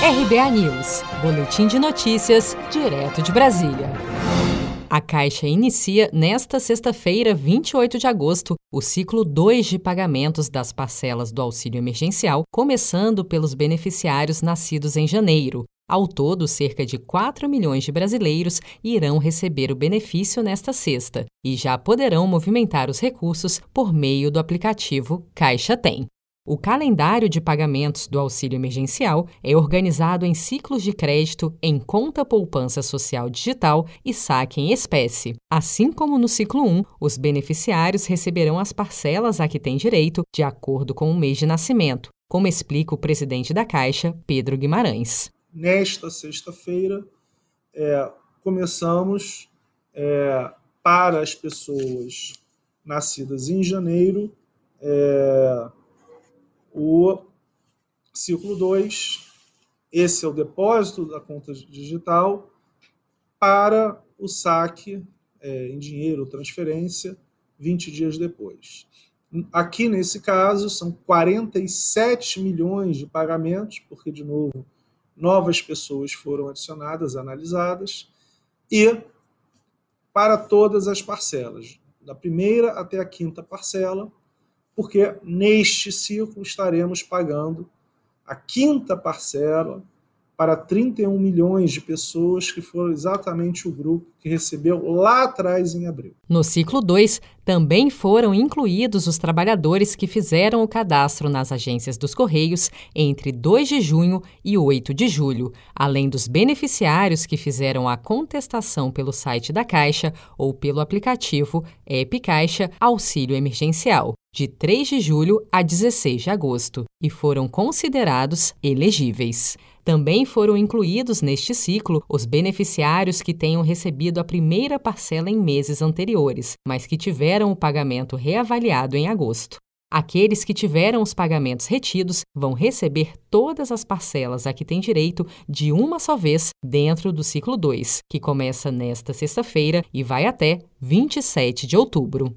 RBA News, Boletim de Notícias, direto de Brasília. A Caixa inicia nesta sexta-feira, 28 de agosto, o ciclo 2 de pagamentos das parcelas do auxílio emergencial, começando pelos beneficiários nascidos em janeiro. Ao todo, cerca de 4 milhões de brasileiros irão receber o benefício nesta sexta e já poderão movimentar os recursos por meio do aplicativo Caixa Tem. O calendário de pagamentos do auxílio emergencial é organizado em ciclos de crédito em conta poupança social digital e saque em espécie. Assim como no ciclo 1, os beneficiários receberão as parcelas a que têm direito de acordo com o mês de nascimento, como explica o presidente da Caixa, Pedro Guimarães. Nesta sexta-feira, é, começamos é, para as pessoas nascidas em janeiro. É, o ciclo 2, esse é o depósito da conta digital para o saque é, em dinheiro, transferência, 20 dias depois. Aqui, nesse caso, são 47 milhões de pagamentos, porque, de novo, novas pessoas foram adicionadas, analisadas, e para todas as parcelas, da primeira até a quinta parcela, porque neste ciclo estaremos pagando a quinta parcela para 31 milhões de pessoas, que foram exatamente o grupo que recebeu lá atrás em abril. No ciclo 2, também foram incluídos os trabalhadores que fizeram o cadastro nas agências dos Correios entre 2 de junho e 8 de julho, além dos beneficiários que fizeram a contestação pelo site da Caixa ou pelo aplicativo App Caixa Auxílio Emergencial de 3 de julho a 16 de agosto e foram considerados elegíveis. Também foram incluídos neste ciclo os beneficiários que tenham recebido a primeira parcela em meses anteriores, mas que tiveram o pagamento reavaliado em agosto. Aqueles que tiveram os pagamentos retidos vão receber todas as parcelas a que têm direito de uma só vez dentro do ciclo 2, que começa nesta sexta-feira e vai até 27 de outubro.